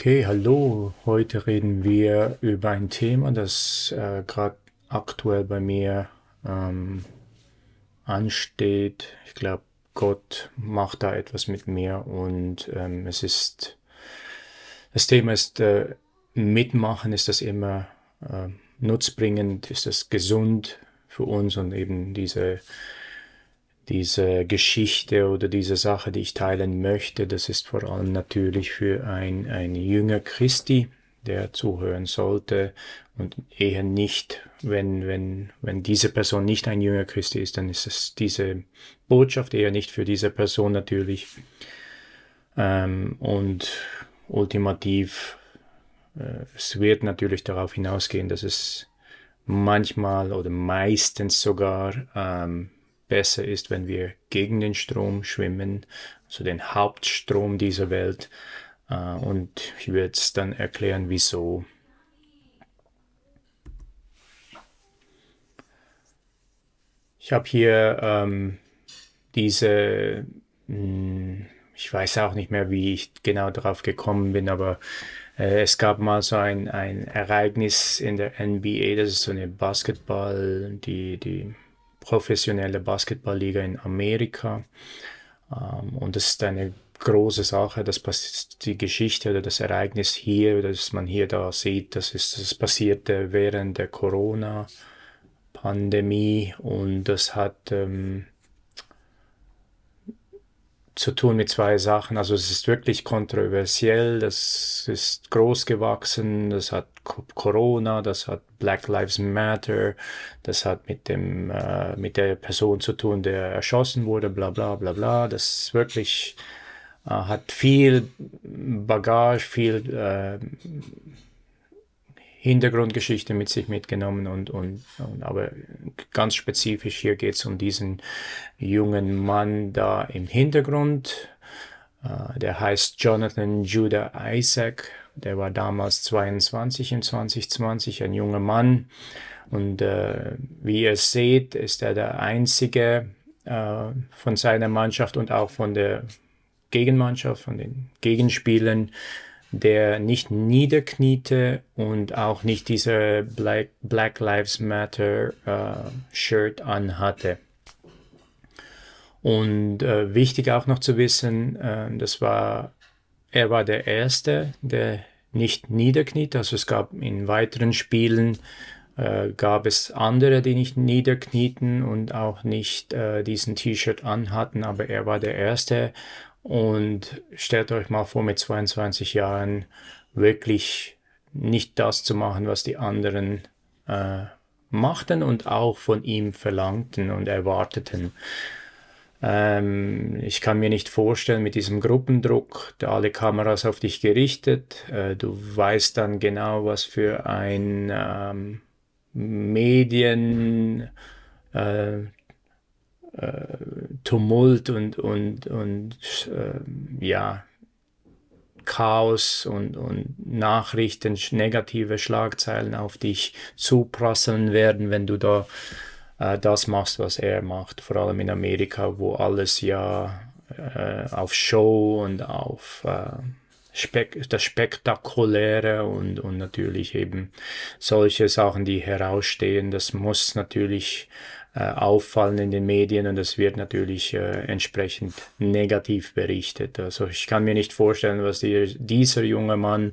Okay, hallo. Heute reden wir über ein Thema, das äh, gerade aktuell bei mir ähm, ansteht. Ich glaube, Gott macht da etwas mit mir und ähm, es ist, das Thema ist, äh, mitmachen, ist das immer äh, nutzbringend, ist das gesund für uns und eben diese diese Geschichte oder diese Sache, die ich teilen möchte, das ist vor allem natürlich für ein, ein Jünger Christi, der zuhören sollte und eher nicht, wenn, wenn, wenn diese Person nicht ein Jünger Christi ist, dann ist es diese Botschaft eher nicht für diese Person natürlich. Ähm, und ultimativ, äh, es wird natürlich darauf hinausgehen, dass es manchmal oder meistens sogar ähm, besser ist, wenn wir gegen den Strom schwimmen, also den Hauptstrom dieser Welt. Äh, und ich werde es dann erklären, wieso. Ich habe hier ähm, diese, hm, ich weiß auch nicht mehr, wie ich genau darauf gekommen bin, aber äh, es gab mal so ein, ein Ereignis in der NBA, das ist so eine Basketball, die, die professionelle Basketballliga in Amerika. Ähm, und das ist eine große Sache, das die Geschichte oder das Ereignis hier, das man hier da sieht, das ist, das passierte während der Corona-Pandemie und das hat ähm, zu tun mit zwei Sachen. Also es ist wirklich kontroversiell, das ist groß gewachsen, das hat Corona, das hat Black Lives Matter, das hat mit dem äh, mit der Person zu tun, der erschossen wurde, bla bla bla bla. Das ist wirklich äh, hat viel Bagage, viel äh, Hintergrundgeschichte mit sich mitgenommen und, und, und aber ganz spezifisch hier geht es um diesen jungen Mann da im Hintergrund. Uh, der heißt Jonathan Judah Isaac. Der war damals 22 in 2020, ein junger Mann. Und uh, wie ihr seht, ist er der einzige uh, von seiner Mannschaft und auch von der Gegenmannschaft, von den Gegenspielern, der nicht niederkniete und auch nicht diese Black, Black Lives Matter äh, Shirt anhatte. Und äh, wichtig auch noch zu wissen, äh, das war, er war der Erste, der nicht niederkniet. Also es gab in weiteren Spielen äh, gab es andere, die nicht niederknieten und auch nicht äh, diesen T-Shirt anhatten, aber er war der Erste und stellt euch mal vor, mit 22 Jahren wirklich nicht das zu machen, was die anderen äh, machten und auch von ihm verlangten und erwarteten. Ähm, ich kann mir nicht vorstellen, mit diesem Gruppendruck, da alle Kameras auf dich gerichtet, äh, du weißt dann genau, was für ein ähm, Medien, äh, äh, Tumult und, und, und äh, ja, Chaos und, und Nachrichten, negative Schlagzeilen auf dich zuprasseln werden, wenn du da äh, das machst, was er macht. Vor allem in Amerika, wo alles ja äh, auf Show und auf äh, Spek das Spektakuläre und, und natürlich eben solche Sachen, die herausstehen, das muss natürlich auffallen in den Medien und es wird natürlich äh, entsprechend negativ berichtet. Also ich kann mir nicht vorstellen, was die, dieser junge Mann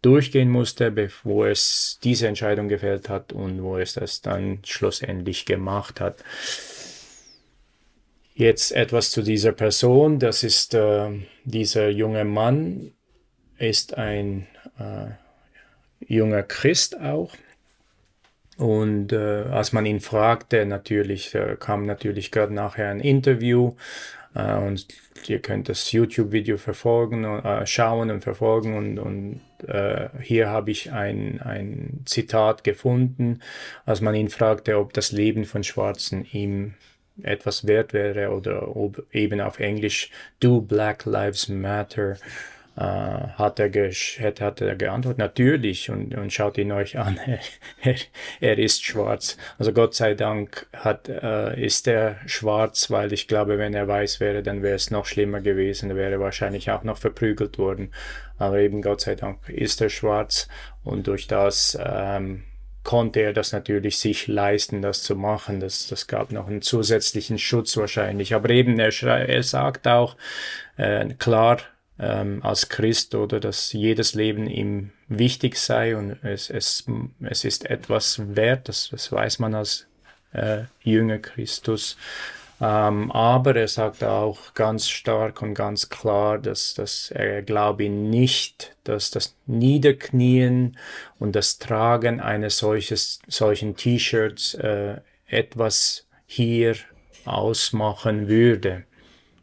durchgehen musste, bevor es diese Entscheidung gefällt hat und wo es das dann schlussendlich gemacht hat. Jetzt etwas zu dieser Person. Das ist äh, dieser junge Mann, ist ein äh, junger Christ auch. Und äh, als man ihn fragte, natürlich äh, kam natürlich gerade nachher ein Interview. Äh, und ihr könnt das YouTube-Video verfolgen, äh, schauen und verfolgen. Und, und äh, hier habe ich ein, ein Zitat gefunden, als man ihn fragte, ob das Leben von Schwarzen ihm etwas wert wäre oder ob eben auf Englisch Do Black Lives Matter hat, er hat, hat er geantwortet, natürlich, und, und schaut ihn euch an, er, er ist schwarz. Also Gott sei Dank hat, äh, ist er schwarz, weil ich glaube, wenn er weiß wäre, dann wäre es noch schlimmer gewesen, er wäre wahrscheinlich auch noch verprügelt worden. Aber eben Gott sei Dank ist er schwarz und durch das ähm, konnte er das natürlich sich leisten, das zu machen. Das, das gab noch einen zusätzlichen Schutz wahrscheinlich. Aber eben, er, er sagt auch äh, klar ähm, als Christ oder dass jedes Leben ihm wichtig sei und es, es, es ist etwas wert, das, das weiß man als äh, Jünger Christus. Ähm, aber er sagt auch ganz stark und ganz klar, dass, dass er glaube nicht, dass das Niederknien und das Tragen eines solches, solchen T-Shirts äh, etwas hier ausmachen würde.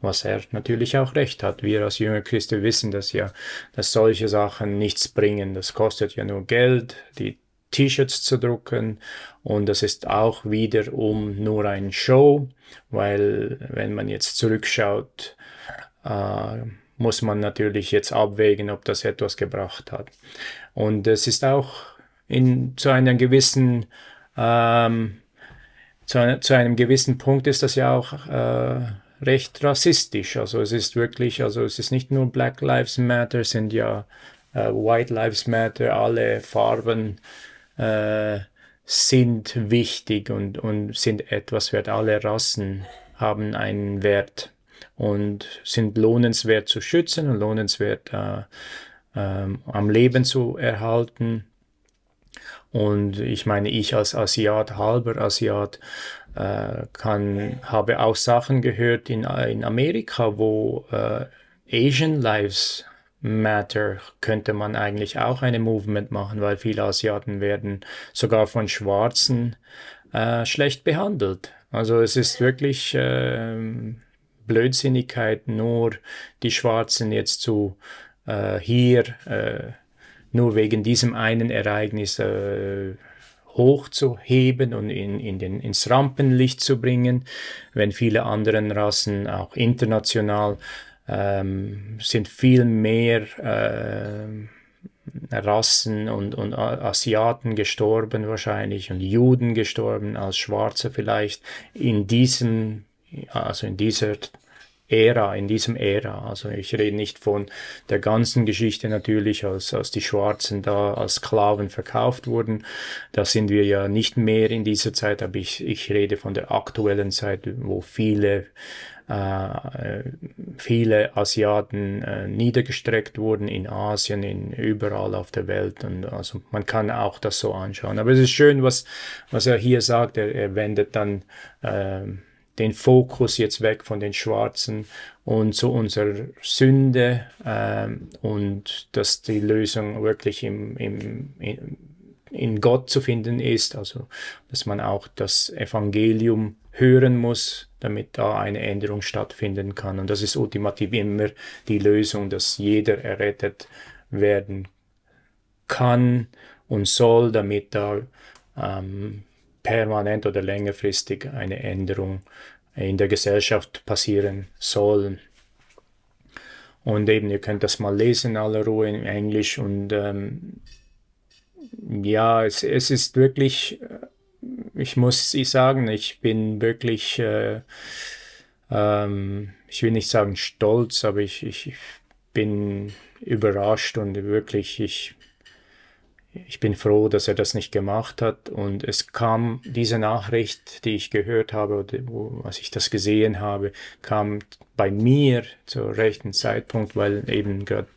Was er natürlich auch recht hat. Wir als junge Christen wissen das ja, dass solche Sachen nichts bringen. Das kostet ja nur Geld, die T-Shirts zu drucken und das ist auch wiederum nur ein Show, weil wenn man jetzt zurückschaut, äh, muss man natürlich jetzt abwägen, ob das etwas gebracht hat. Und es ist auch in, zu einer gewissen ähm, zu, zu, einem gewissen Punkt ist das ja auch äh, recht rassistisch. Also es ist wirklich, also es ist nicht nur Black Lives Matter, sind ja äh, White Lives Matter, alle Farben äh, sind wichtig und, und sind etwas wert. Alle Rassen haben einen Wert und sind lohnenswert zu schützen und lohnenswert äh, äh, am Leben zu erhalten. Und ich meine, ich als Asiat, halber Asiat, äh, kann, habe auch Sachen gehört in, in Amerika, wo äh, Asian Lives Matter könnte man eigentlich auch eine Movement machen, weil viele Asiaten werden sogar von Schwarzen äh, schlecht behandelt. Also es ist wirklich äh, Blödsinnigkeit, nur die Schwarzen jetzt zu äh, hier äh, nur wegen diesem einen Ereignis äh, hochzuheben und in, in den, ins Rampenlicht zu bringen, wenn viele anderen Rassen auch international ähm, sind viel mehr äh, Rassen und, und Asiaten gestorben wahrscheinlich und Juden gestorben als Schwarze vielleicht in diesem, also in dieser Ära, in diesem Ära. Also ich rede nicht von der ganzen Geschichte natürlich, als, als die Schwarzen da als Sklaven verkauft wurden. Da sind wir ja nicht mehr in dieser Zeit, aber ich, ich rede von der aktuellen Zeit, wo viele äh, viele Asiaten äh, niedergestreckt wurden in Asien, in überall auf der Welt. Und also man kann auch das so anschauen. Aber es ist schön, was, was er hier sagt. Er, er wendet dann äh, den Fokus jetzt weg von den Schwarzen und zu unserer Sünde ähm, und dass die Lösung wirklich im, im, in, in Gott zu finden ist, also dass man auch das Evangelium hören muss, damit da eine Änderung stattfinden kann. Und das ist ultimativ immer die Lösung, dass jeder errettet werden kann und soll, damit da ähm, permanent oder längerfristig eine Änderung in der Gesellschaft passieren soll. Und eben, ihr könnt das mal lesen in aller Ruhe in Englisch. Und ähm, ja, es, es ist wirklich äh, ich muss Sie sagen, ich bin wirklich, äh, ähm, ich will nicht sagen stolz, aber ich, ich bin überrascht und wirklich, ich, ich bin froh, dass er das nicht gemacht hat. Und es kam diese Nachricht, die ich gehört habe, als ich das gesehen habe, kam bei mir zur rechten Zeitpunkt, weil eben gerade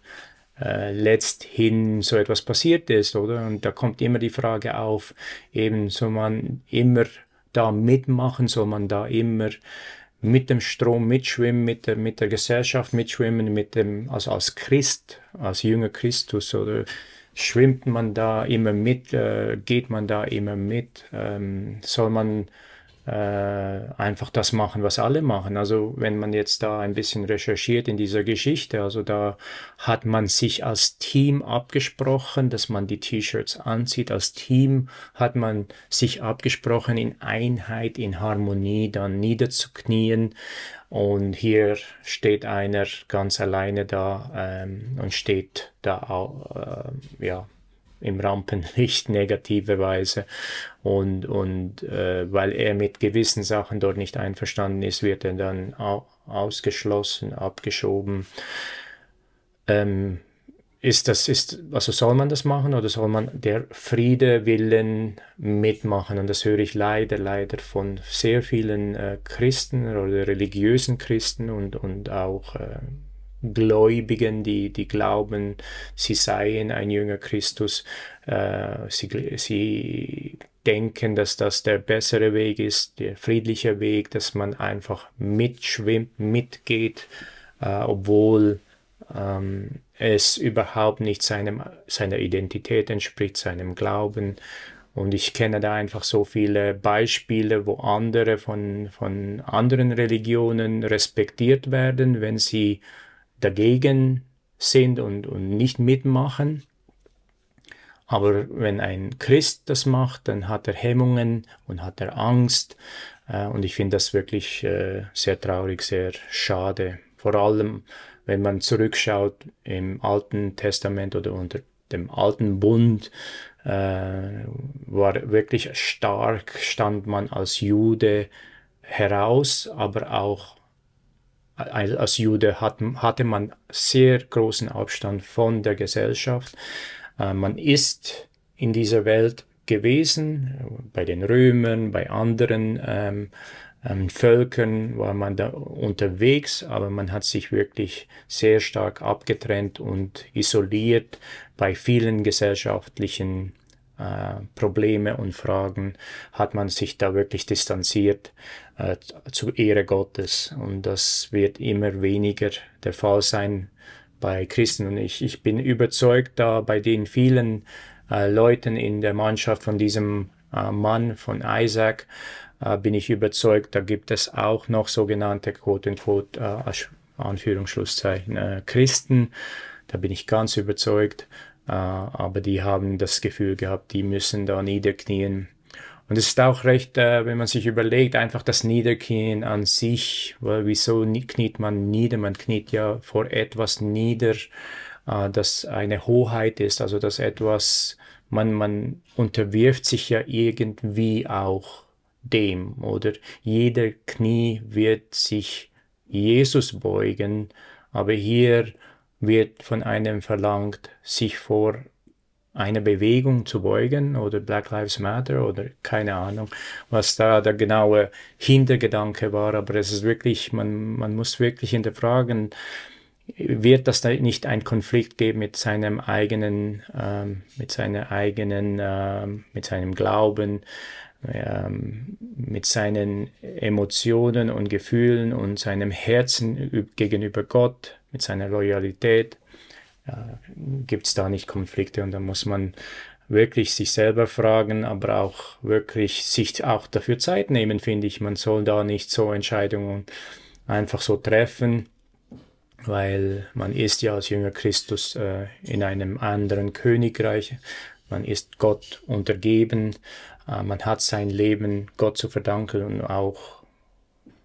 äh, letzthin so etwas passiert ist, oder? Und da kommt immer die Frage auf, eben soll man immer da mitmachen, soll man da immer mit dem Strom mitschwimmen, mit der, mit der Gesellschaft mitschwimmen, mit dem, also als Christ, als jünger Christus, oder schwimmt man da immer mit, äh, geht man da immer mit, ähm, soll man einfach das machen, was alle machen. Also wenn man jetzt da ein bisschen recherchiert in dieser Geschichte, also da hat man sich als Team abgesprochen, dass man die T-Shirts anzieht. Als Team hat man sich abgesprochen, in Einheit, in Harmonie dann niederzuknien. Und hier steht einer ganz alleine da ähm, und steht da auch, äh, ja, im Rampenlicht negative Weise. Und, und äh, weil er mit gewissen Sachen dort nicht einverstanden ist, wird er dann ausgeschlossen, abgeschoben. Ähm, ist das, ist, also soll man das machen oder soll man der Friede willen mitmachen? Und das höre ich leider, leider von sehr vielen äh, Christen oder religiösen Christen und, und auch äh, Gläubigen, die, die glauben, sie seien ein jünger Christus, äh, sie, sie denken, dass das der bessere Weg ist, der friedliche Weg, dass man einfach mitschwimmt, mitgeht, äh, obwohl ähm, es überhaupt nicht seinem, seiner Identität entspricht, seinem Glauben. Und ich kenne da einfach so viele Beispiele, wo andere von, von anderen Religionen respektiert werden, wenn sie dagegen sind und, und nicht mitmachen. Aber wenn ein Christ das macht, dann hat er Hemmungen und hat er Angst. Äh, und ich finde das wirklich äh, sehr traurig, sehr schade. Vor allem, wenn man zurückschaut im Alten Testament oder unter dem Alten Bund, äh, war wirklich stark, stand man als Jude heraus, aber auch als Jude hat, hatte man sehr großen Abstand von der Gesellschaft. Äh, man ist in dieser Welt gewesen, bei den Römern, bei anderen ähm, ähm, Völkern war man da unterwegs, aber man hat sich wirklich sehr stark abgetrennt und isoliert bei vielen gesellschaftlichen Probleme und Fragen hat man sich da wirklich distanziert äh, zu Ehre Gottes. Und das wird immer weniger der Fall sein bei Christen. Und ich, ich bin überzeugt, da bei den vielen äh, Leuten in der Mannschaft von diesem äh, Mann, von Isaac, äh, bin ich überzeugt, da gibt es auch noch sogenannte quote-unquote, äh, Anführungsschlusszeichen, Christen. Da bin ich ganz überzeugt. Äh, aber die haben das Gefühl gehabt, die müssen da niederknien. Und es ist auch recht, äh, wenn man sich überlegt, einfach das Niederknien an sich, weil wieso kniet man nieder? Man kniet ja vor etwas nieder, äh, das eine Hoheit ist, also das etwas, man, man unterwirft sich ja irgendwie auch dem, oder jeder Knie wird sich Jesus beugen, aber hier wird von einem verlangt, sich vor einer Bewegung zu beugen oder Black Lives Matter oder keine Ahnung, was da der genaue Hintergedanke war. Aber es ist wirklich, man, man muss wirklich hinterfragen, wird das da nicht ein Konflikt geben mit seinem eigenen, ähm, mit seiner eigenen, ähm, mit seinem Glauben, mit seinen Emotionen und Gefühlen und seinem Herzen gegenüber Gott, mit seiner Loyalität, äh, gibt es da nicht Konflikte und da muss man wirklich sich selber fragen, aber auch wirklich sich auch dafür Zeit nehmen, finde ich. Man soll da nicht so Entscheidungen einfach so treffen, weil man ist ja als Jünger Christus äh, in einem anderen Königreich. Man ist Gott untergeben, man hat sein Leben Gott zu verdanken und auch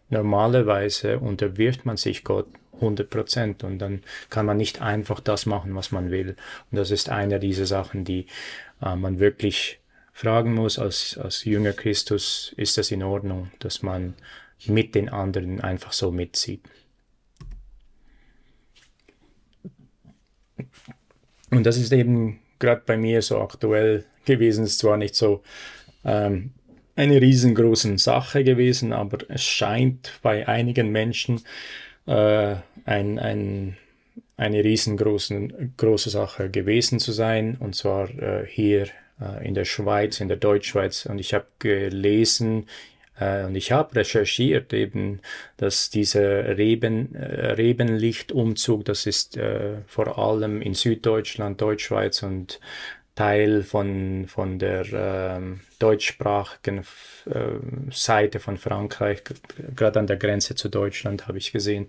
normalerweise unterwirft man sich Gott 100 Prozent und dann kann man nicht einfach das machen, was man will. Und das ist eine dieser Sachen, die äh, man wirklich fragen muss als, als Jünger Christus, ist das in Ordnung, dass man mit den anderen einfach so mitzieht. Und das ist eben gerade bei mir so aktuell gewesen, ist zwar nicht so ähm, eine riesengroße Sache gewesen, aber es scheint bei einigen Menschen äh, ein, ein, eine riesengroße große Sache gewesen zu sein, und zwar äh, hier äh, in der Schweiz, in der Deutschschweiz. Und ich habe gelesen, äh, und ich habe recherchiert eben, dass dieser Reben, äh, Rebenlichtumzug, das ist äh, vor allem in Süddeutschland, Deutschschweiz und Teil von, von der ähm, deutschsprachigen äh, Seite von Frankreich, gerade an der Grenze zu Deutschland, habe ich gesehen,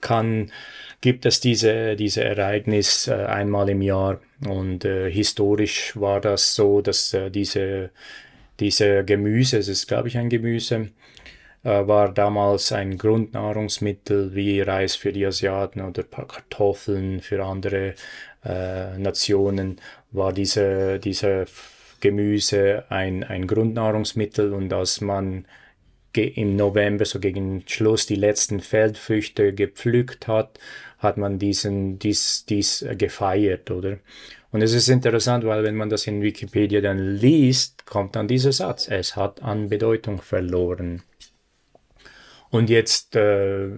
kann, gibt es diese, diese Ereignis äh, einmal im Jahr. Und äh, historisch war das so, dass äh, diese, diese Gemüse, es ist glaube ich ein Gemüse, äh, war damals ein Grundnahrungsmittel wie Reis für die Asiaten oder Kartoffeln für andere äh, Nationen, war diese, diese Gemüse ein, ein Grundnahrungsmittel und als man im November, so gegen Schluss, die letzten Feldfrüchte gepflückt hat, hat man diesen, dies, dies gefeiert, oder? Und es ist interessant, weil wenn man das in Wikipedia dann liest, kommt dann dieser Satz, es hat an Bedeutung verloren. Und jetzt, äh,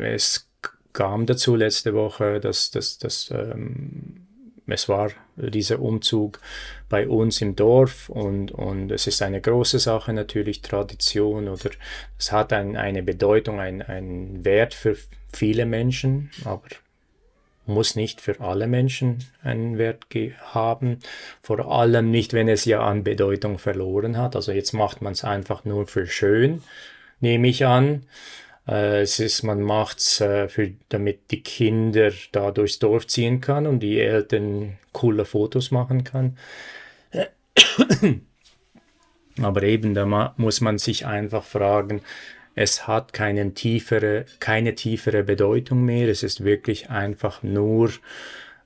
es kam dazu letzte Woche, dass, dass, dass ähm, es war dieser Umzug bei uns im Dorf und, und es ist eine große Sache natürlich, Tradition oder es hat ein, eine Bedeutung, einen Wert für viele Menschen, aber muss nicht für alle Menschen einen Wert haben, vor allem nicht, wenn es ja an Bedeutung verloren hat. Also jetzt macht man es einfach nur für schön, nehme ich an. Äh, es ist, man macht's äh, für, damit die Kinder da durchs Dorf ziehen kann und die Eltern coole Fotos machen kann. Aber eben, da muss man sich einfach fragen, es hat keine tiefere, keine tiefere Bedeutung mehr. Es ist wirklich einfach nur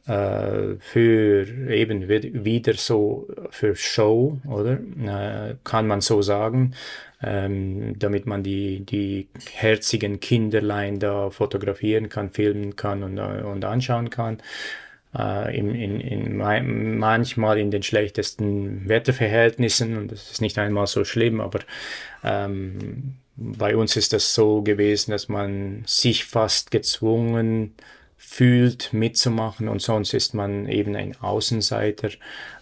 äh, für eben wieder so für Show, oder? Äh, kann man so sagen, ähm, damit man die, die herzigen Kinderlein da fotografieren kann, filmen kann und, äh, und anschauen kann. Äh, in, in, in, manchmal in den schlechtesten Wetterverhältnissen und das ist nicht einmal so schlimm, aber ähm, bei uns ist das so gewesen, dass man sich fast gezwungen fühlt, mitzumachen und sonst ist man eben ein Außenseiter.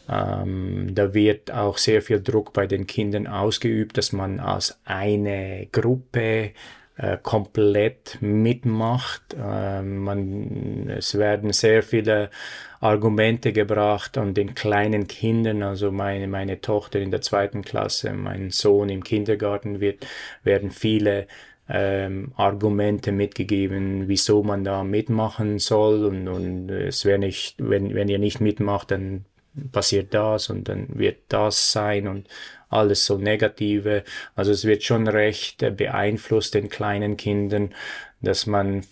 Ähm, da wird auch sehr viel Druck bei den Kindern ausgeübt, dass man als eine Gruppe äh, komplett mitmacht. Äh, man, es werden sehr viele Argumente gebracht an den kleinen Kindern, also meine, meine Tochter in der zweiten Klasse, mein Sohn im Kindergarten wird, werden viele ähm, Argumente mitgegeben, wieso man da mitmachen soll und, und es wäre nicht, wenn, wenn ihr nicht mitmacht, dann passiert das und dann wird das sein und alles so negative. Also es wird schon recht beeinflusst den kleinen Kindern, dass man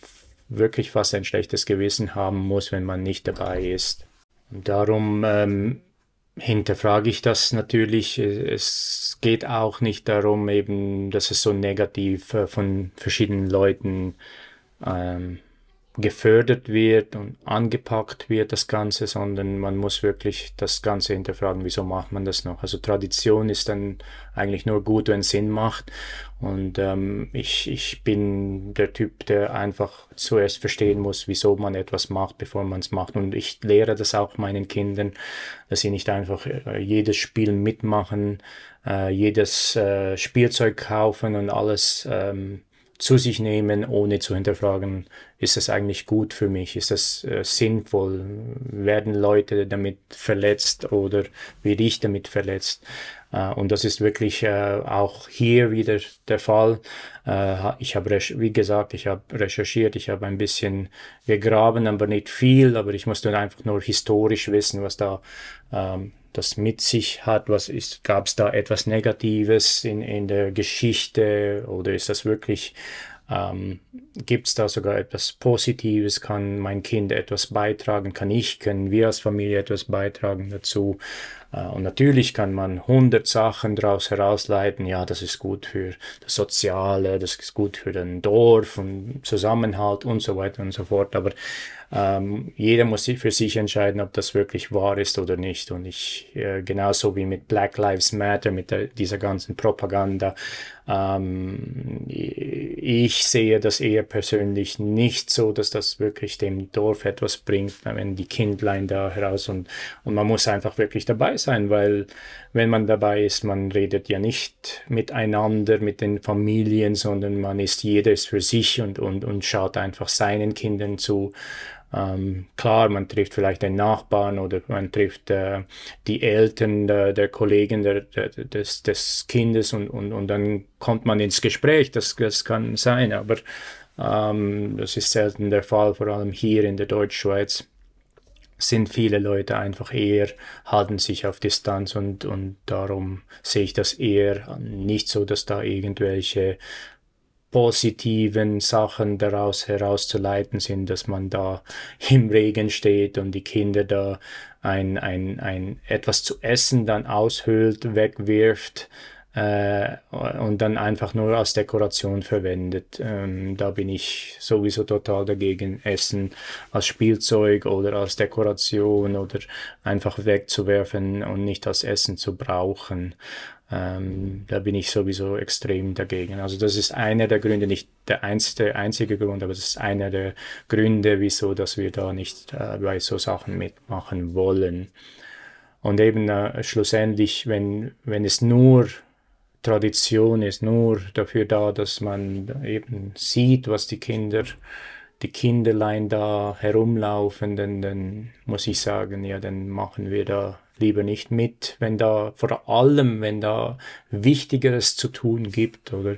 wirklich fast ein schlechtes Gewissen haben muss, wenn man nicht dabei ist. Und darum ähm, hinterfrage ich das natürlich. Es geht auch nicht darum, eben, dass es so negativ äh, von verschiedenen Leuten ähm, gefördert wird und angepackt wird, das Ganze, sondern man muss wirklich das Ganze hinterfragen, wieso macht man das noch? Also Tradition ist dann eigentlich nur gut, wenn es Sinn macht. Und ähm, ich, ich bin der Typ, der einfach zuerst verstehen muss, wieso man etwas macht, bevor man es macht. Und ich lehre das auch meinen Kindern, dass sie nicht einfach äh, jedes Spiel mitmachen, äh, jedes äh, Spielzeug kaufen und alles ähm, zu sich nehmen, ohne zu hinterfragen, ist das eigentlich gut für mich, ist das äh, sinnvoll, werden Leute damit verletzt oder werde ich damit verletzt. Äh, und das ist wirklich äh, auch hier wieder der Fall. Äh, ich habe, wie gesagt, ich habe recherchiert, ich habe ein bisschen gegraben, aber nicht viel, aber ich musste einfach nur historisch wissen, was da ähm, das mit sich hat? Was ist, gab es da etwas Negatives in, in der Geschichte oder ist das wirklich, ähm, gibt es da sogar etwas Positives? Kann mein Kind etwas beitragen? Kann ich, können wir als Familie etwas beitragen dazu? Äh, und natürlich kann man hundert Sachen daraus herausleiten. Ja, das ist gut für das Soziale, das ist gut für den Dorf und Zusammenhalt und so weiter und so fort. Aber ähm, jeder muss für sich entscheiden, ob das wirklich wahr ist oder nicht. Und ich, äh, genauso wie mit Black Lives Matter, mit der, dieser ganzen Propaganda, ähm, ich sehe das eher persönlich nicht so, dass das wirklich dem Dorf etwas bringt, wenn die Kindlein da heraus und, und man muss einfach wirklich dabei sein, weil wenn man dabei ist, man redet ja nicht miteinander, mit den Familien, sondern man ist jedes für sich und, und, und schaut einfach seinen Kindern zu Ähm, klar, man trifft vielleicht den Nachbarn oder man trifft äh, die Eltern der, der Kollegen der, der, des, des Kindes und, und, und dann kommt man ins Gespräch. Das, das kann sein, aber ähm, das ist selten der Fall, vor allem hier in der Deutschschweiz sind viele Leute einfach eher, halten sich auf Distanz und, und darum sehe ich das eher nicht so, dass da irgendwelche positiven Sachen daraus herauszuleiten sind, dass man da im Regen steht und die Kinder da ein, ein, ein etwas zu essen dann aushöhlt, wegwirft äh, und dann einfach nur als Dekoration verwendet. Ähm, da bin ich sowieso total dagegen, Essen als Spielzeug oder als Dekoration oder einfach wegzuwerfen und nicht als Essen zu brauchen. Ähm, da bin ich sowieso extrem dagegen. Also das ist einer der Gründe, nicht der einzige, einzige Grund, aber es ist einer der Gründe, wieso, dass wir da nicht äh, bei so Sachen mitmachen wollen. Und eben äh, schlussendlich, wenn, wenn es nur Tradition ist, nur dafür da, dass man eben sieht, was die Kinder, die Kinderlein da herumlaufen, dann, dann muss ich sagen, ja, dann machen wir da lieber nicht mit, wenn da, vor allem, wenn da Wichtigeres zu tun gibt, oder,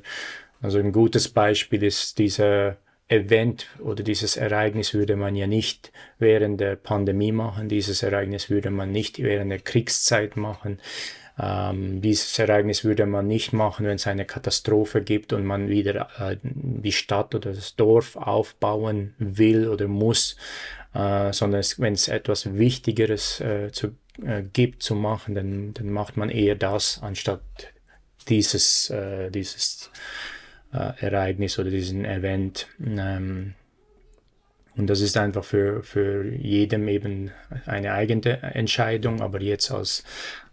also ein gutes Beispiel ist dieser Event oder dieses Ereignis würde man ja nicht während der Pandemie machen, dieses Ereignis würde man nicht während der Kriegszeit machen. Ähm, dieses Ereignis würde man nicht machen, wenn es eine Katastrophe gibt und man wieder äh, die Stadt oder das Dorf aufbauen will oder muss, äh, sondern wenn es etwas Wichtigeres äh, zu, äh, gibt zu machen, dann, dann macht man eher das anstatt dieses, äh, dieses äh, Ereignis oder diesen Event. Ähm, und das ist einfach für, für jedem eben eine eigene Entscheidung, aber jetzt als,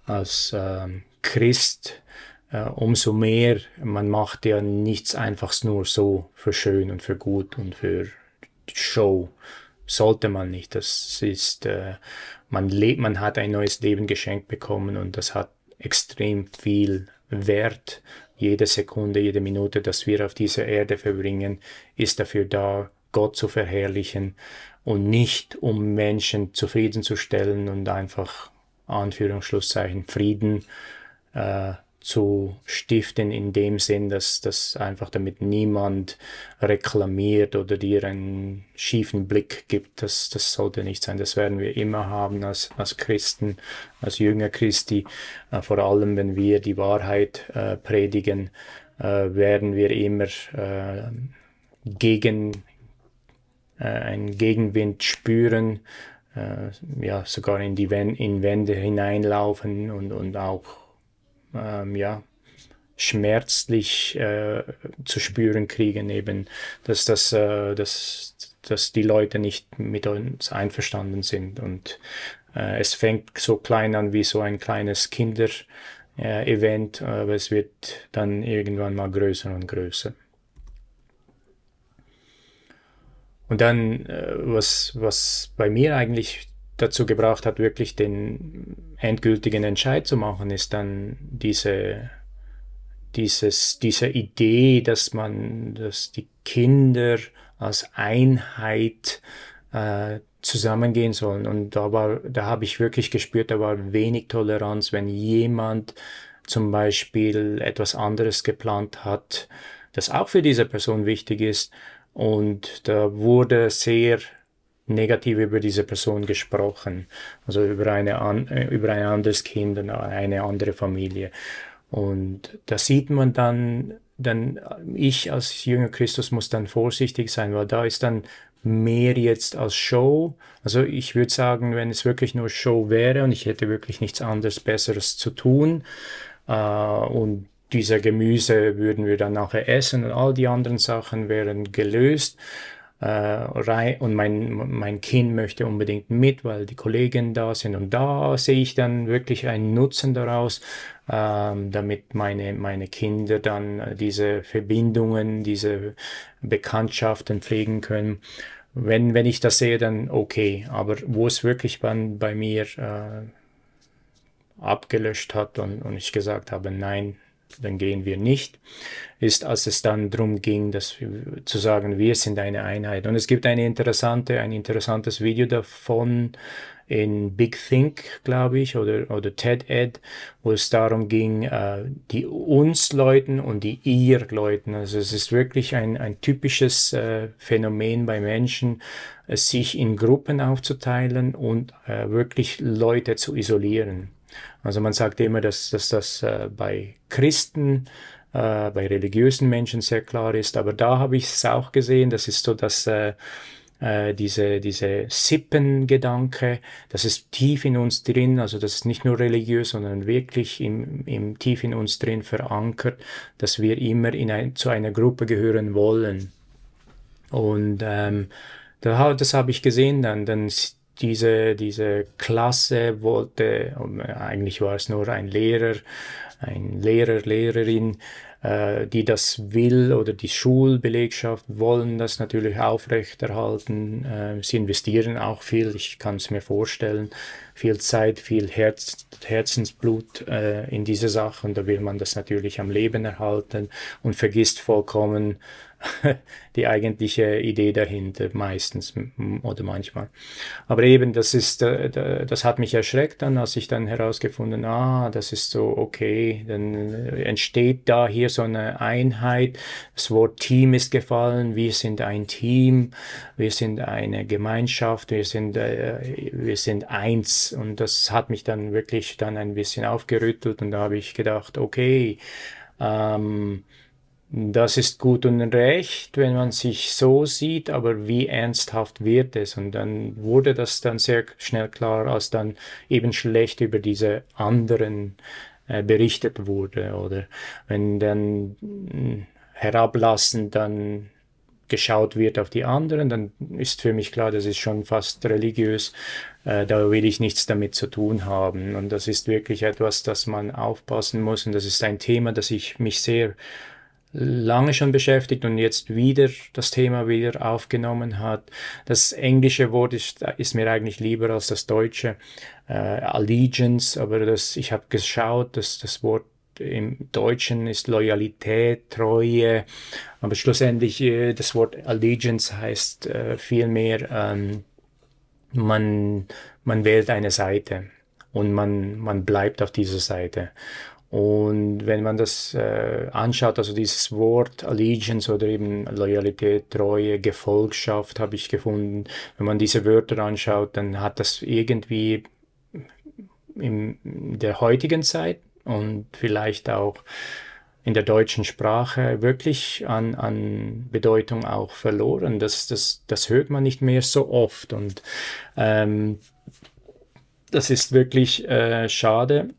als ähm, Christ äh, umso mehr, man macht ja nichts einfach nur so für schön und für gut und für Show. Sollte man nicht. Das ist, äh, man lebt, man hat ein neues Leben geschenkt bekommen und das hat extrem viel Wert. Jede Sekunde, jede Minute, dass wir auf dieser Erde verbringen, ist dafür da, Gott zu verherrlichen und nicht um Menschen zufriedenzustellen und einfach Anführungsschlusszeichen Frieden äh, zu stiften in dem Sinn, dass das einfach damit niemand reklamiert oder dir einen schiefen Blick gibt. Das, das sollte nicht sein. Das werden wir immer haben als, als Christen, als Jünger Christi. Äh, vor allem, wenn wir die Wahrheit äh, predigen, äh, werden wir immer äh, gegen äh, einen Gegenwind spüren ja, sogar in die Wände, in Wände hineinlaufen und, und auch ähm, ja, schmerzlich äh, zu spüren kriegen, eben, dass, das, äh, dass, dass die Leute nicht mit uns einverstanden sind. Und äh, es fängt so klein an wie so ein kleines Kinder-Event, aber es wird dann irgendwann mal größer und größer. Und dann, äh, was, was bei mir eigentlich dazu gebracht hat, wirklich den endgültigen Entscheid zu machen, ist dann diese, dieses, diese Idee, dass man, dass die Kinder als Einheit äh, zusammengehen sollen. Und da war, da habe ich wirklich gespürt, da war wenig Toleranz, wenn jemand zum Beispiel etwas anderes geplant hat, das auch für diese Person wichtig ist und da wurde sehr negativ über diese Person gesprochen, also über, eine, äh, über ein anderes Kind und eine andere Familie. Und da sieht man dann, dann ich als jünger Christus muss dann vorsichtig sein, weil da ist dann mehr jetzt als Show. Also ich würde sagen, wenn es wirklich nur Show wäre und ich hätte wirklich nichts anderes Besseres zu tun äh, und dieser Gemüse würden wir dann nachher essen und all die anderen Sachen wären gelöst. Äh, und mein, mein Kind möchte unbedingt mit, weil die Kollegen da sind. Und da sehe ich dann wirklich einen Nutzen daraus, ähm, damit meine, meine Kinder dann diese Verbindungen, diese Bekanntschaften pflegen können. Wenn, wenn ich das sehe, dann okay. Aber wo es wirklich bei, bei mir äh, abgelöscht hat und, und ich gesagt habe, nein, dann gehen wir nicht, ist, als es dann darum ging, dass zu sagen, wir sind eine Einheit. Und es gibt eine interessante, ein interessantes Video davon, in Big Think, glaube ich, oder, oder TED Ed, wo es darum ging, äh, die uns-Leuten und die ihr-Leuten. Also es ist wirklich ein, ein typisches äh, Phänomen bei Menschen, äh, sich in Gruppen aufzuteilen und äh, wirklich Leute zu isolieren. Also man sagt immer, dass, dass das äh, bei Christen äh, bei religiösen Menschen sehr klar ist, aber da habe ich es auch gesehen, das ist so, dass äh, äh, diese, diese Sippengedanke, das ist tief in uns drin, also das ist nicht nur religiös, sondern wirklich im, im tief in uns drin verankert, dass wir immer in ein, zu einer Gruppe gehören wollen. Und ähm, da, das habe ich gesehen. Dann, dann diese, diese Klasse wollte, eigentlich war es nur ein Lehrer, ein Lehrer, Lehrerin, äh, die das will oder die Schulbelegschaft wollen das natürlich aufrechterhalten. Äh, sie investieren auch viel, ich kann es mir vorstellen, viel Zeit, viel Herz, Herzensblut äh, in diese Sache und da will man das natürlich am Leben erhalten. Und vergisst vollkommen, die eigentliche Idee dahinter meistens oder manchmal. Aber eben, das ist, äh, das hat mich erschreckt dann, als ich dann herausgefunden, ah, das ist so okay, dann entsteht da hier so eine Einheit. Das Wort Team ist gefallen. Wir sind ein Team. Wir sind eine Gemeinschaft. Wir sind, äh, wir sind eins. Und das hat mich dann wirklich dann ein bisschen aufgerüttelt und da habe ich gedacht, okay, ähm, das ist gut und recht, wenn man sich so sieht, aber wie ernsthaft wird es? Und dann wurde das dann sehr schnell klar, als dann eben schlecht über diese anderen äh, berichtet wurde. Oder wenn dann äh, herablassend dann geschaut wird auf die anderen, dann ist für mich klar, das ist schon fast religiös. Äh, da will ich nichts damit zu tun haben. Und das ist wirklich etwas, das man aufpassen muss. Und das ist ein Thema, das ich mich sehr lange schon beschäftigt und jetzt wieder das Thema wieder aufgenommen hat. Das englische Wort ist, ist mir eigentlich lieber als das deutsche äh, Allegiance, aber das, ich habe geschaut, dass das Wort im Deutschen ist Loyalität, Treue, aber schlussendlich äh, das Wort Allegiance heißt äh, vielmehr, ähm, man, man wählt eine Seite und man, man bleibt auf dieser Seite. Und wenn man das äh, anschaut, also dieses Wort Allegiance oder eben Loyalität, Treue, Gefolgschaft habe ich gefunden, wenn man diese Wörter anschaut, dann hat das irgendwie in der heutigen Zeit und vielleicht auch in der deutschen Sprache wirklich an, an Bedeutung auch verloren. Das, das, das hört man nicht mehr so oft und ähm, das ist wirklich äh, schade.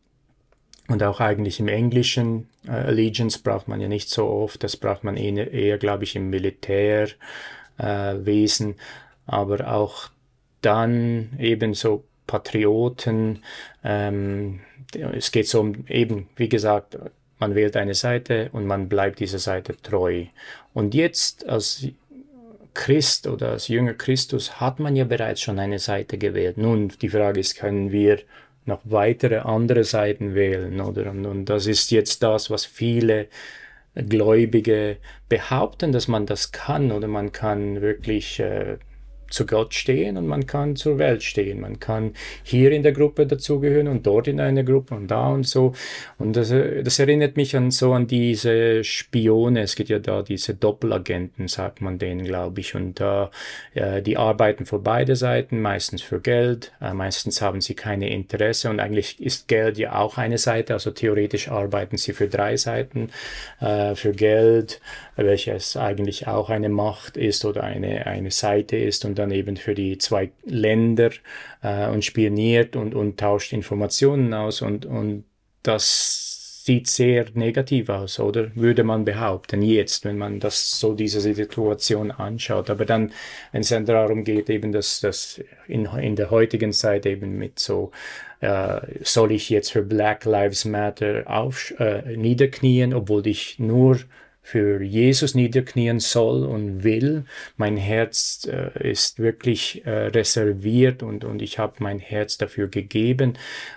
Und auch eigentlich im Englischen äh, Allegiance braucht man ja nicht so oft. Das braucht man eher, eher glaube ich, im Militärwesen. Äh, Aber auch dann eben so Patrioten. Ähm, es geht so um eben, wie gesagt, man wählt eine Seite und man bleibt dieser Seite treu. Und jetzt als Christ oder als Jünger Christus hat man ja bereits schon eine Seite gewählt. Nun, die Frage ist, können wir noch weitere andere Seiten wählen, oder? Und, und das ist jetzt das, was viele Gläubige behaupten, dass man das kann, oder man kann wirklich äh, zu Gott stehen und man kann zur Welt stehen. Man kann hier in der Gruppe dazugehören und dort in einer Gruppe und da und so. Und das, das erinnert mich an so an diese Spione. Es gibt ja da diese Doppelagenten, sagt man denen, glaube ich. Und äh, die arbeiten für beide Seiten, meistens für Geld. Äh, meistens haben sie keine Interesse und eigentlich ist Geld ja auch eine Seite. Also theoretisch arbeiten sie für drei Seiten, äh, für Geld, welches eigentlich auch eine Macht ist oder eine, eine Seite ist und dann eben für die zwei Länder äh, und spioniert und, und tauscht Informationen aus und, und das sieht sehr negativ aus, oder? Würde man behaupten, jetzt, wenn man das so diese Situation anschaut. Aber dann, wenn es dann darum geht, eben, dass das in, in der heutigen Zeit eben mit so, äh, soll ich jetzt für Black Lives Matter auf, äh, niederknien, obwohl ich nur für Jesus niederknien soll und will. Mein Herz äh, ist wirklich äh, reserviert und, und ich habe mein Herz dafür gegeben,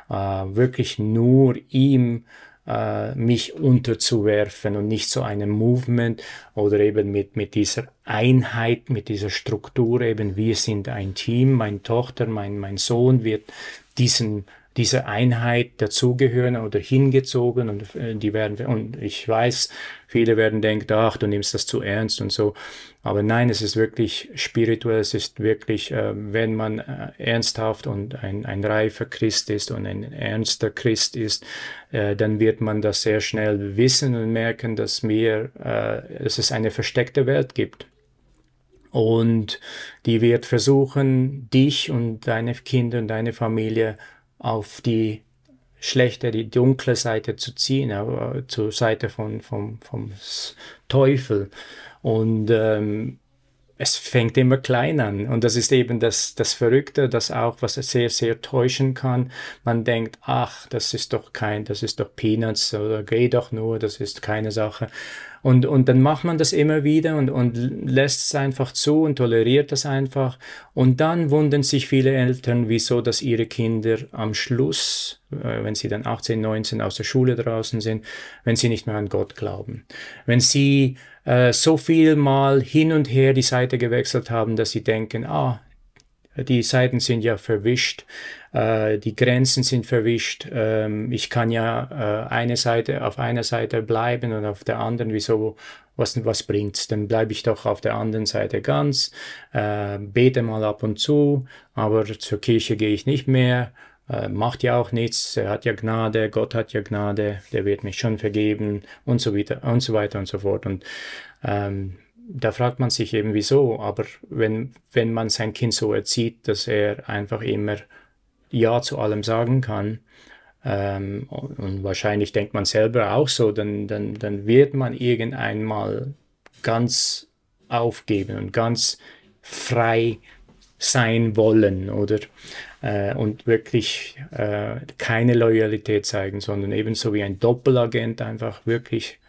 äh, wirklich nur ihm äh, mich unterzuwerfen und nicht so einem Movement oder eben mit, mit dieser Einheit, mit dieser Struktur eben, wir sind ein Team, meine Tochter, mein, mein Sohn wird diesen dieser Einheit dazugehören oder hingezogen und äh, die werden und ich weiß, viele werden denken, ach, du nimmst das zu ernst und so. Aber nein, es ist wirklich spirituell, es ist wirklich, äh, wenn man äh, ernsthaft und ein, ein reifer Christ ist und ein ernster Christ ist, äh, dann wird man das sehr schnell wissen und merken, dass mir, äh, dass es eine versteckte Welt gibt. Und die wird versuchen, dich und deine Kinder und deine Familie auf die schlechte, die dunkle Seite zu ziehen, äh, zur Seite von, vom, vom Teufel. Und ähm, es fängt immer klein an. Und das ist eben das, das Verrückte, das auch, was sehr, sehr täuschen kann. Man denkt, ach, das ist doch kein, das ist doch Peanuts oder geh doch nur, das ist keine Sache. Und, und dann macht man das immer wieder und, und lässt es einfach zu und toleriert das einfach. Und dann wundern sich viele Eltern, wieso, dass ihre Kinder am Schluss, äh, wenn sie dann 18, 19 aus der Schule draußen sind, wenn sie nicht mehr an Gott glauben. Wenn sie äh, so viel mal hin und her die Seite gewechselt haben, dass sie denken, ah, die Seiten sind ja verwischt, äh, die Grenzen sind verwischt. Ähm, ich kann ja äh, eine Seite auf einer Seite bleiben und auf der anderen, wieso, was, was bringt's? Dann bleibe ich doch auf der anderen Seite ganz, äh, bete mal ab und zu, aber zur Kirche gehe ich nicht mehr. Äh, macht ja auch nichts, er hat ja Gnade, Gott hat ja Gnade, der wird mich schon vergeben und so weiter und so weiter und so fort. Und ähm, da fragt man sich eben wieso, aber wenn, wenn man sein Kind so erzieht, dass er einfach immer Ja zu allem sagen kann, ähm, und wahrscheinlich denkt man selber auch so, dann, dann, dann wird man irgendeinmal ganz aufgeben und ganz frei sein wollen oder? Äh, und wirklich äh, keine Loyalität zeigen, sondern ebenso wie ein Doppelagent einfach wirklich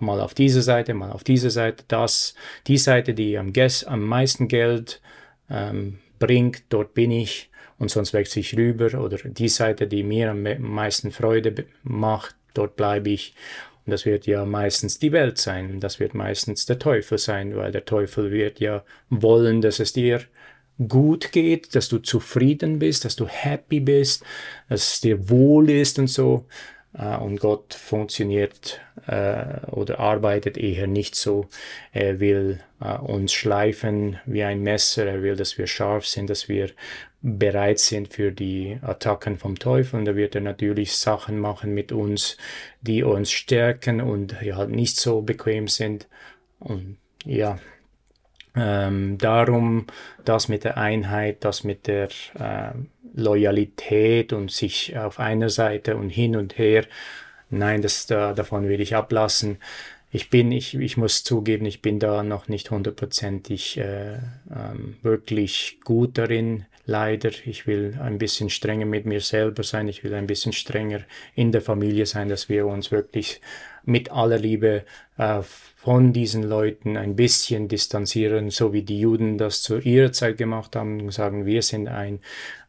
mal auf diese Seite, mal auf diese Seite, das, die Seite, die am, Guess, am meisten Geld ähm, bringt, dort bin ich und sonst wechsle ich rüber oder die Seite, die mir am meisten Freude macht, dort bleibe ich. Und das wird ja meistens die Welt sein, das wird meistens der Teufel sein, weil der Teufel wird ja wollen, dass es dir gut geht, dass du zufrieden bist, dass du happy bist, dass es dir wohl ist und so. Äh, und Gott funktioniert äh, oder arbeitet eher nicht so. Er will äh, uns schleifen wie ein Messer. Er will, dass wir scharf sind, dass wir bereit sind für die Attacken vom Teufel. Und da wird er natürlich Sachen machen mit uns, die uns stärken und halt nicht so bequem sind. Und ja, ähm, darum das mit der Einheit, das mit der äh, Loyalität und sich auf einer Seite und hin und her, nein, das, da, davon will ich ablassen. Ich bin, ich, ich muss zugeben, ich bin da noch nicht hundertprozentig äh, ähm, wirklich gut darin, leider. Ich will ein bisschen strenger mit mir selber sein, ich will ein bisschen strenger in der Familie sein, dass wir uns wirklich mit aller Liebe äh, von diesen Leuten ein bisschen distanzieren, so wie die Juden das zu ihrer Zeit gemacht haben und sagen, wir sind ein,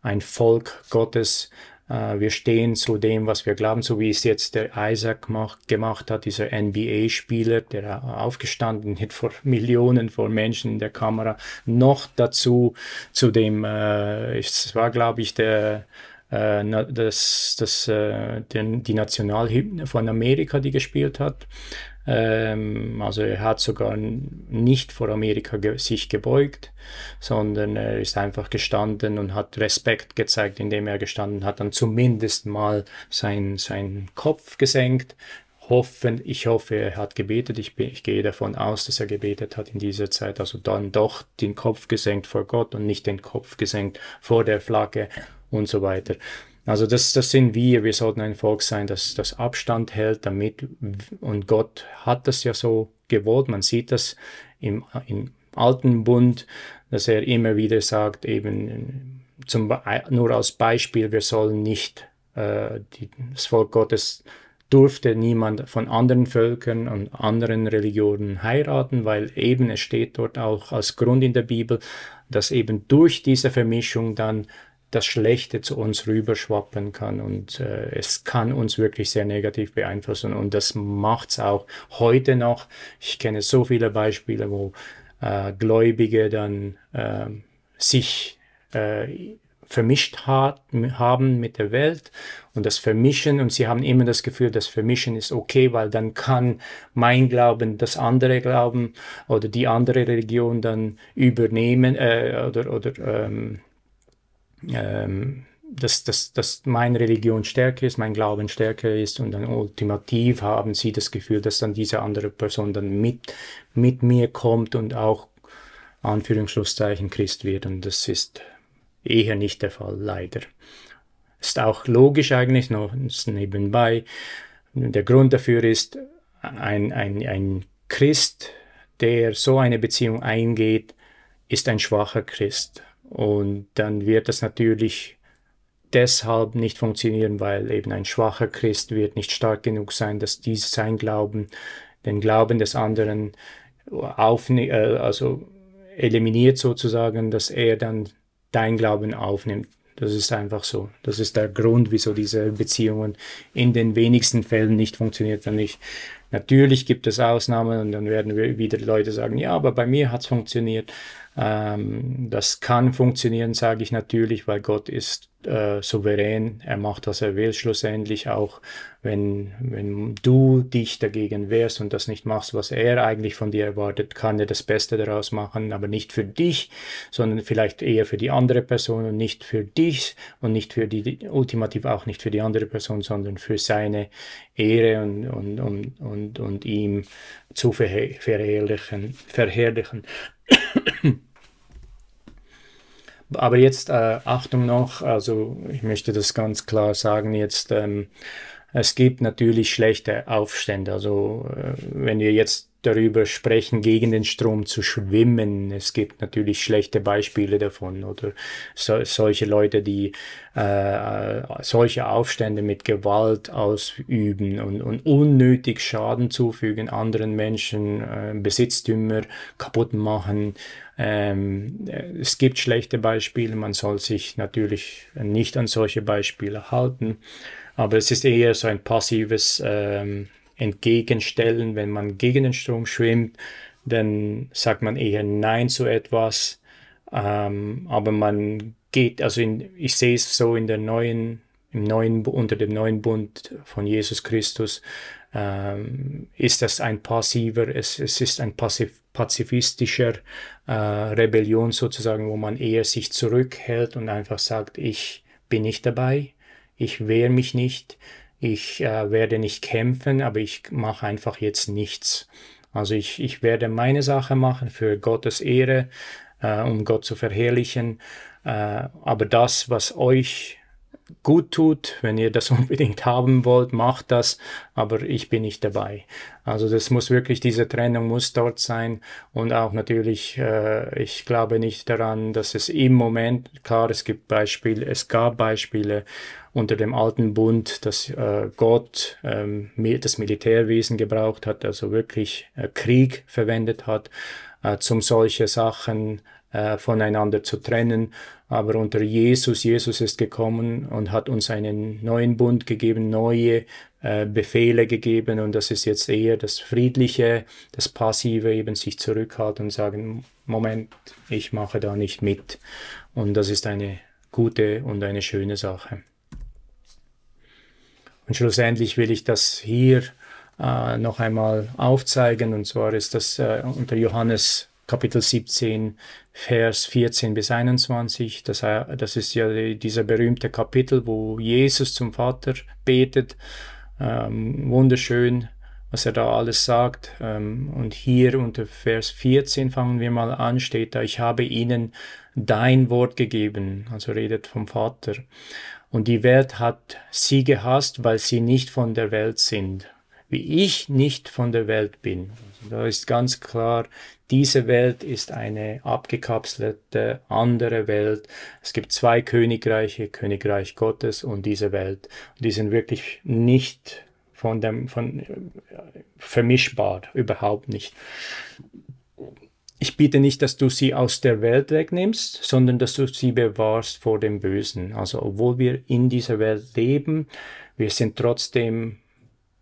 ein Volk Gottes, äh, wir stehen zu dem, was wir glauben, so wie es jetzt der Isaac macht, gemacht hat, dieser NBA-Spieler, der aufgestanden ist vor Millionen von Menschen in der Kamera, noch dazu zu dem, äh, es war glaube ich der äh, das, das, äh, den, die Nationalhymne von Amerika, die gespielt hat. Ähm, also er hat sogar nicht vor Amerika ge sich gebeugt, sondern er ist einfach gestanden und hat Respekt gezeigt, indem er gestanden hat, dann zumindest mal sein, sein Kopf gesenkt. Hoffen, ich hoffe, er hat gebetet. Ich, bin, ich gehe davon aus, dass er gebetet hat in dieser Zeit. Also dann doch den Kopf gesenkt vor Gott und nicht den Kopf gesenkt vor der Flagge und so weiter. Also das, das sind wir. Wir sollten ein Volk sein, das, das Abstand hält damit. Und Gott hat das ja so gewollt. Man sieht das im, im alten Bund, dass er immer wieder sagt, eben zum, nur als Beispiel, wir sollen nicht äh, die, das Volk Gottes durfte niemand von anderen Völkern und anderen Religionen heiraten, weil eben es steht dort auch als Grund in der Bibel, dass eben durch diese Vermischung dann das Schlechte zu uns rüberschwappen kann und äh, es kann uns wirklich sehr negativ beeinflussen und das macht's auch heute noch. Ich kenne so viele Beispiele, wo äh, Gläubige dann äh, sich äh, vermischt hat, haben mit der Welt und das Vermischen und sie haben immer das Gefühl, das Vermischen ist okay, weil dann kann mein Glauben das andere Glauben oder die andere Religion dann übernehmen äh, oder, oder ähm, ähm, dass, dass, dass meine Religion stärker ist, mein Glauben stärker ist und dann ultimativ haben sie das Gefühl, dass dann diese andere Person dann mit, mit mir kommt und auch Anführungsschlusszeichen Christ wird und das ist eher nicht der Fall, leider. Ist auch logisch eigentlich, noch nebenbei. Der Grund dafür ist, ein, ein, ein Christ, der so eine Beziehung eingeht, ist ein schwacher Christ. Und dann wird das natürlich deshalb nicht funktionieren, weil eben ein schwacher Christ wird nicht stark genug sein, dass dies sein Glauben, den Glauben des anderen aufne äh, also eliminiert sozusagen, dass er dann dein Glauben aufnimmt. Das ist einfach so. Das ist der Grund, wieso diese Beziehungen in den wenigsten Fällen nicht funktioniert. Und ich, natürlich gibt es Ausnahmen und dann werden wieder Leute sagen, ja, aber bei mir hat es funktioniert. Ähm, das kann funktionieren, sage ich natürlich, weil Gott ist äh, souverän. Er macht, was er will, schlussendlich auch, wenn, wenn du dich dagegen wehrst und das nicht machst, was er eigentlich von dir erwartet, kann er das Beste daraus machen, aber nicht für dich, sondern vielleicht eher für die andere Person und nicht für dich und nicht für die, ultimativ auch nicht für die andere Person, sondern für seine Ehre und, und, und, und, und ihm zu verherrlichen. verherrlichen. Aber jetzt äh, Achtung noch, also ich möchte das ganz klar sagen, jetzt ähm, es gibt natürlich schlechte Aufstände. Also äh, wenn wir jetzt darüber sprechen, gegen den Strom zu schwimmen. Es gibt natürlich schlechte Beispiele davon oder so, solche Leute, die äh, solche Aufstände mit Gewalt ausüben und, und unnötig Schaden zufügen, anderen Menschen äh, Besitztümer kaputt machen. Ähm, es gibt schlechte Beispiele, man soll sich natürlich nicht an solche Beispiele halten, aber es ist eher so ein passives ähm, entgegenstellen. Wenn man gegen den Strom schwimmt, dann sagt man eher Nein zu etwas. Ähm, aber man geht, also in, ich sehe es so in der neuen, im neuen, unter dem neuen Bund von Jesus Christus, ähm, ist das ein passiver, es, es ist ein passiv, pazifistischer äh, Rebellion sozusagen, wo man eher sich zurückhält und einfach sagt, ich bin nicht dabei, ich wehre mich nicht, ich äh, werde nicht kämpfen, aber ich mache einfach jetzt nichts. Also ich, ich werde meine Sache machen für Gottes Ehre, äh, um Gott zu verherrlichen. Äh, aber das, was euch gut tut, wenn ihr das unbedingt haben wollt, macht das, aber ich bin nicht dabei. Also das muss wirklich, diese Trennung muss dort sein und auch natürlich, äh, ich glaube nicht daran, dass es im Moment, klar, es gibt Beispiele, es gab Beispiele unter dem alten Bund, dass äh, Gott ähm, das Militärwesen gebraucht hat, also wirklich äh, Krieg verwendet hat, äh, zum solche Sachen äh, voneinander zu trennen. Aber unter Jesus, Jesus ist gekommen und hat uns einen neuen Bund gegeben, neue äh, Befehle gegeben und das ist jetzt eher das Friedliche, das Passive, eben sich zurückhalten und sagen, Moment, ich mache da nicht mit. Und das ist eine gute und eine schöne Sache. Und schlussendlich will ich das hier äh, noch einmal aufzeigen. Und zwar ist das äh, unter Johannes Kapitel 17, Vers 14 bis 21. Das, das ist ja dieser berühmte Kapitel, wo Jesus zum Vater betet. Ähm, wunderschön, was er da alles sagt. Ähm, und hier unter Vers 14 fangen wir mal an, steht da, ich habe ihnen dein Wort gegeben. Also redet vom Vater. Und die Welt hat sie gehasst, weil sie nicht von der Welt sind, wie ich nicht von der Welt bin. Also da ist ganz klar, diese Welt ist eine abgekapselte andere Welt. Es gibt zwei Königreiche, Königreich Gottes und diese Welt. Und die sind wirklich nicht von dem, von, vermischbar, überhaupt nicht. ich bitte nicht, dass du sie aus der Welt wegnimmst, sondern dass du sie bewahrst vor dem Bösen. Also obwohl wir in dieser Welt leben, wir sind trotzdem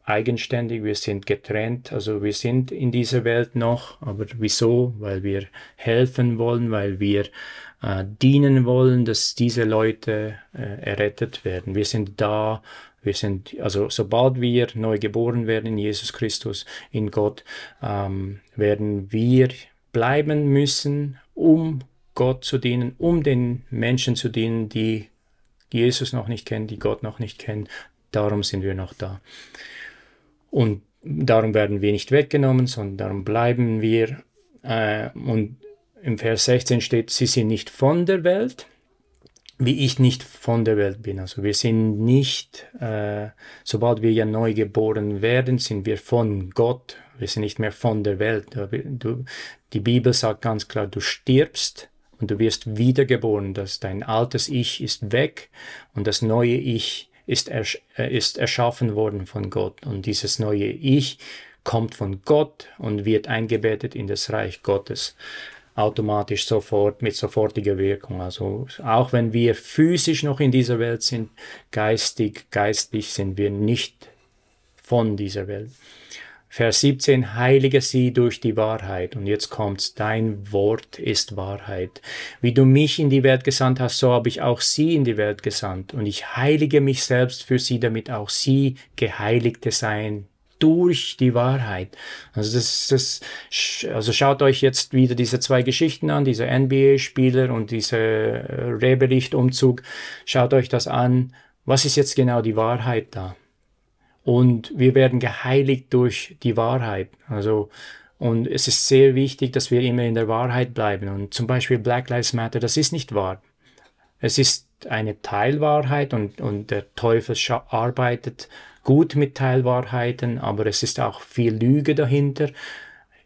eigenständig, wir sind getrennt, also wir sind in dieser Welt noch, aber wieso? Weil wir helfen wollen, weil wir äh, dienen wollen, dass diese Leute äh, errettet werden. Wir sind da, wir sind, also sobald wir neu geboren werden in Jesus Christus, in Gott, ähm, werden wir bleiben müssen, um Gott zu dienen, um den Menschen zu dienen, die Jesus noch nicht kennen, die Gott noch nicht kennen. Darum sind wir noch da. Und darum werden wir nicht weggenommen, sondern darum bleiben wir. Äh, und im Vers 16 steht, sie sind nicht von der Welt, wie ich nicht von der Welt bin. Also wir sind nicht, äh, sobald wir ja neu geboren werden, sind wir von Gott. Wir sind nicht mehr von der Welt. Du, die Bibel sagt ganz klar, du stirbst und du wirst wiedergeboren. Dass dein altes Ich ist weg und das neue Ich ist, ersch äh, ist erschaffen worden von Gott. Und dieses neue Ich kommt von Gott und wird eingebettet in das Reich Gottes automatisch sofort mit sofortiger Wirkung. Also auch wenn wir physisch noch in dieser Welt sind, geistig, geistlich sind wir nicht von dieser Welt. Vers 17, heilige sie durch die Wahrheit. Und jetzt kommt's, dein Wort ist Wahrheit. Wie du mich in die Welt gesandt hast, so habe ich auch sie in die Welt gesandt. Und ich heilige mich selbst für sie, damit auch sie Geheiligte seien durch die Wahrheit. Also das, das, also schaut euch jetzt wieder diese zwei Geschichten an, diese NBA-Spieler und diese Rebericht-Umzug. Schaut euch das an. Was ist jetzt genau die Wahrheit da? Und wir werden geheiligt durch die Wahrheit. Also, und es ist sehr wichtig, dass wir immer in der Wahrheit bleiben. Und zum Beispiel Black Lives Matter, das ist nicht wahr. Es ist eine Teilwahrheit und, und der Teufel arbeitet gut mit Teilwahrheiten, aber es ist auch viel Lüge dahinter.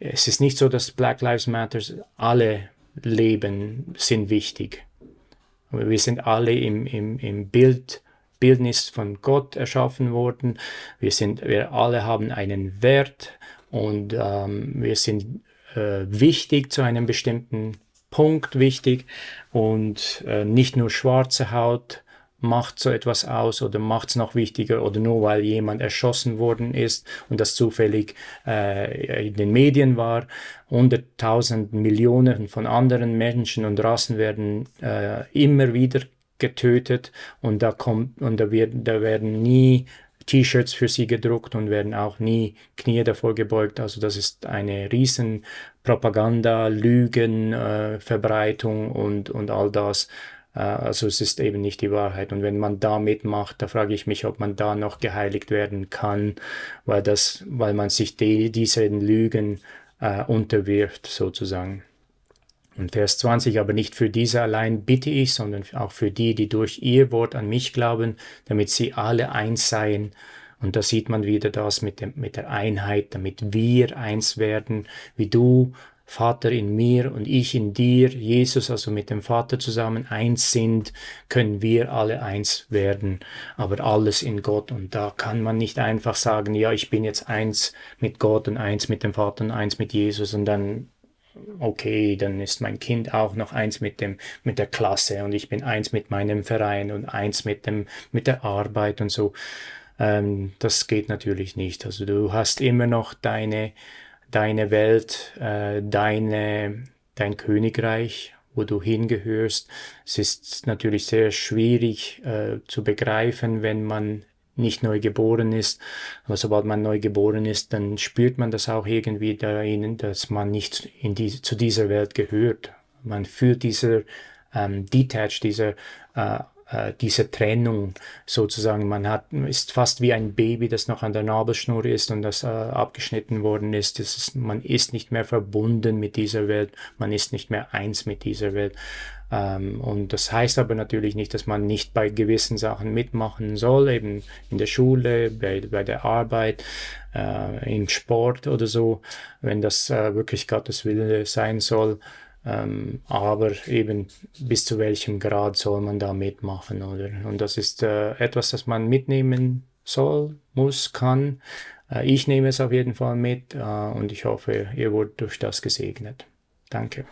Es ist nicht so, dass Black Lives Matter alle Leben sind wichtig. Wir sind alle im, im, im Bild Bildnis von Gott erschaffen worden. Wir sind, wir alle haben einen Wert und ähm, wir sind äh, wichtig zu einem bestimmten Punkt wichtig und äh, nicht nur schwarze Haut macht so etwas aus oder macht es noch wichtiger oder nur weil jemand erschossen worden ist und das zufällig äh, in den Medien war. Hunderttausend Millionen von anderen Menschen und Rassen werden äh, immer wieder getötet und da kommt und da wird da werden nie T-Shirts für sie gedruckt und werden auch nie Knie davor gebeugt. Also das ist eine riesen Propaganda, Lügen, äh, Verbreitung und, und all das. Äh, also es ist eben nicht die Wahrheit. Und wenn man da mitmacht, da frage ich mich, ob man da noch geheiligt werden kann, weil das, weil man sich die, diesen Lügen äh, unterwirft sozusagen. Und Vers 20, aber nicht für diese allein bitte ich, sondern auch für die, die durch ihr Wort an mich glauben, damit sie alle eins seien. Und da sieht man wieder das mit, dem, mit der Einheit, damit wir eins werden, wie du, Vater in mir und ich in dir, Jesus also mit dem Vater zusammen eins sind, können wir alle eins werden, aber alles in Gott. Und da kann man nicht einfach sagen, ja, ich bin jetzt eins mit Gott und eins mit dem Vater und eins mit Jesus und dann okay, dann ist mein Kind auch noch eins mit dem, mit der Klasse und ich bin eins mit meinem Verein und eins mit dem, mit der Arbeit und so. Ähm, das geht natürlich nicht. Also du hast immer noch deine, deine Welt, äh, deine, dein Königreich, wo du hingehörst. Es ist natürlich sehr schwierig äh, zu begreifen, wenn man nicht neu geboren ist. Aber sobald man neu geboren ist, dann spürt man das auch irgendwie darin, dass man nicht in die, zu dieser Welt gehört. Man fühlt dieser ähm, Detach, dieser äh, äh, diese Trennung sozusagen. Man hat, ist fast wie ein Baby, das noch an der Nabelschnur ist und das äh, abgeschnitten worden ist. Ist. Man ist nicht mehr verbunden mit dieser Welt. Man ist nicht mehr eins mit dieser Welt. Ähm, und das heißt aber natürlich nicht, dass man nicht bei gewissen Sachen mitmachen soll, eben in der Schule, bei, bei der Arbeit, äh, im Sport oder so, wenn das äh, wirklich Gottes Wille sein soll. Ähm, aber eben bis zu welchem Grad soll man da mitmachen, oder? Und das ist äh, etwas, das man mitnehmen soll, muss, kann. Äh, ich nehme es auf jeden Fall mit äh, und ich hoffe, ihr wurdet durch das gesegnet. Danke.